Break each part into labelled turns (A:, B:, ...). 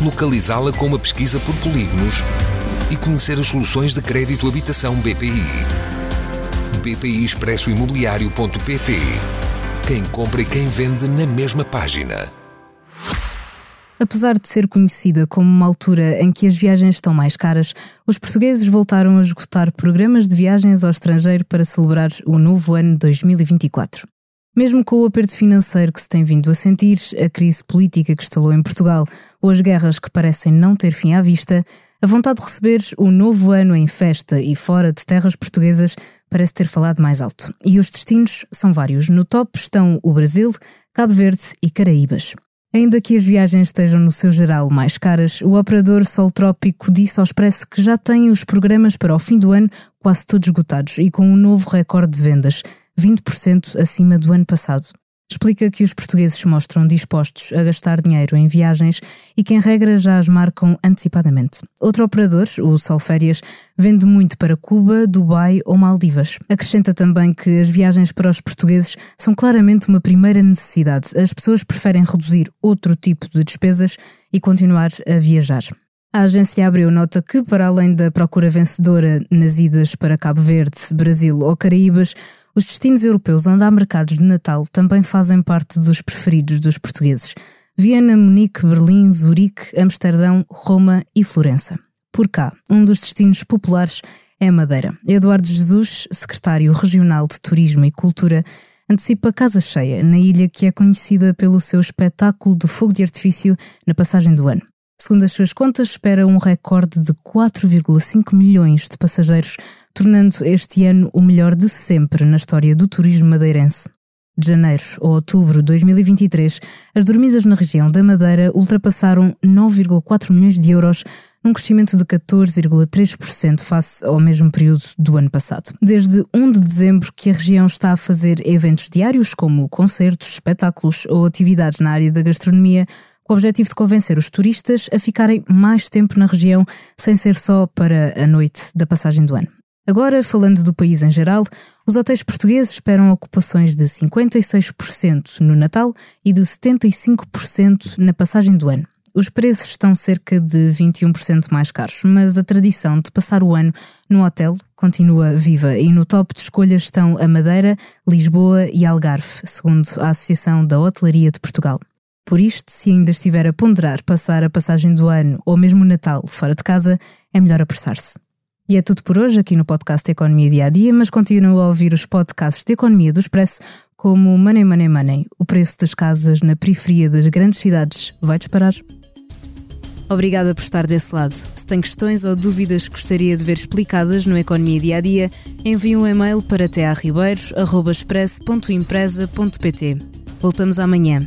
A: localizá-la com uma pesquisa por polígonos e conhecer as soluções de crédito habitação BPI. BPI Expresso Imobiliário.pt Quem compra e quem vende na mesma página.
B: Apesar de ser conhecida como uma altura em que as viagens estão mais caras, os portugueses voltaram a esgotar programas de viagens ao estrangeiro para celebrar o novo ano 2024. Mesmo com o aperto financeiro que se tem vindo a sentir, a crise política que estalou em Portugal ou as guerras que parecem não ter fim à vista, a vontade de receber o novo ano em festa e fora de terras portuguesas parece ter falado mais alto. E os destinos são vários. No top estão o Brasil, Cabo Verde e Caraíbas. Ainda que as viagens estejam no seu geral mais caras, o operador Sol Trópico disse ao Expresso que já tem os programas para o fim do ano quase todos esgotados e com um novo recorde de vendas, 20% acima do ano passado. Explica que os portugueses se mostram dispostos a gastar dinheiro em viagens e que, em regra, já as marcam antecipadamente. Outro operador, o Sol Férias, vende muito para Cuba, Dubai ou Maldivas. Acrescenta também que as viagens para os portugueses são claramente uma primeira necessidade. As pessoas preferem reduzir outro tipo de despesas e continuar a viajar. A agência Abreu nota que, para além da procura vencedora nas idas para Cabo Verde, Brasil ou Caraíbas, os destinos europeus onde há mercados de Natal também fazem parte dos preferidos dos portugueses. Viena, Munique, Berlim, Zurique, Amsterdão, Roma e Florença. Por cá, um dos destinos populares é Madeira. Eduardo Jesus, secretário regional de Turismo e Cultura, antecipa casa cheia na ilha que é conhecida pelo seu espetáculo de fogo de artifício na passagem do ano. Segundo as suas contas, espera um recorde de 4,5 milhões de passageiros, tornando este ano o melhor de sempre na história do turismo madeirense. De janeiro a outubro de 2023, as dormidas na região da Madeira ultrapassaram 9,4 milhões de euros, num crescimento de 14,3% face ao mesmo período do ano passado. Desde 1 de dezembro que a região está a fazer eventos diários como concertos, espetáculos ou atividades na área da gastronomia, com o objetivo de convencer os turistas a ficarem mais tempo na região, sem ser só para a noite da passagem do ano. Agora, falando do país em geral, os hotéis portugueses esperam ocupações de 56% no Natal e de 75% na passagem do ano. Os preços estão cerca de 21% mais caros, mas a tradição de passar o ano no hotel continua viva e no top de escolhas estão a Madeira, Lisboa e Algarve, segundo a Associação da Hotelaria de Portugal. Por isto, se ainda estiver a ponderar passar a passagem do ano ou mesmo o Natal fora de casa, é melhor apressar-se. E é tudo por hoje aqui no podcast Economia Dia a Dia, mas continuo a ouvir os podcasts de Economia do Expresso, como Money Money Money. O preço das casas na periferia das grandes cidades vai disparar. Obrigada por estar desse lado. Se tem questões ou dúvidas que gostaria de ver explicadas no Economia Dia a Dia, envie um e-mail para tearribeiros.express.empresa.pt. Voltamos amanhã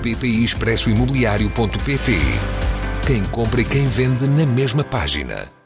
A: BPI Expresso Imobiliário.pt Quem compra e quem vende na mesma página.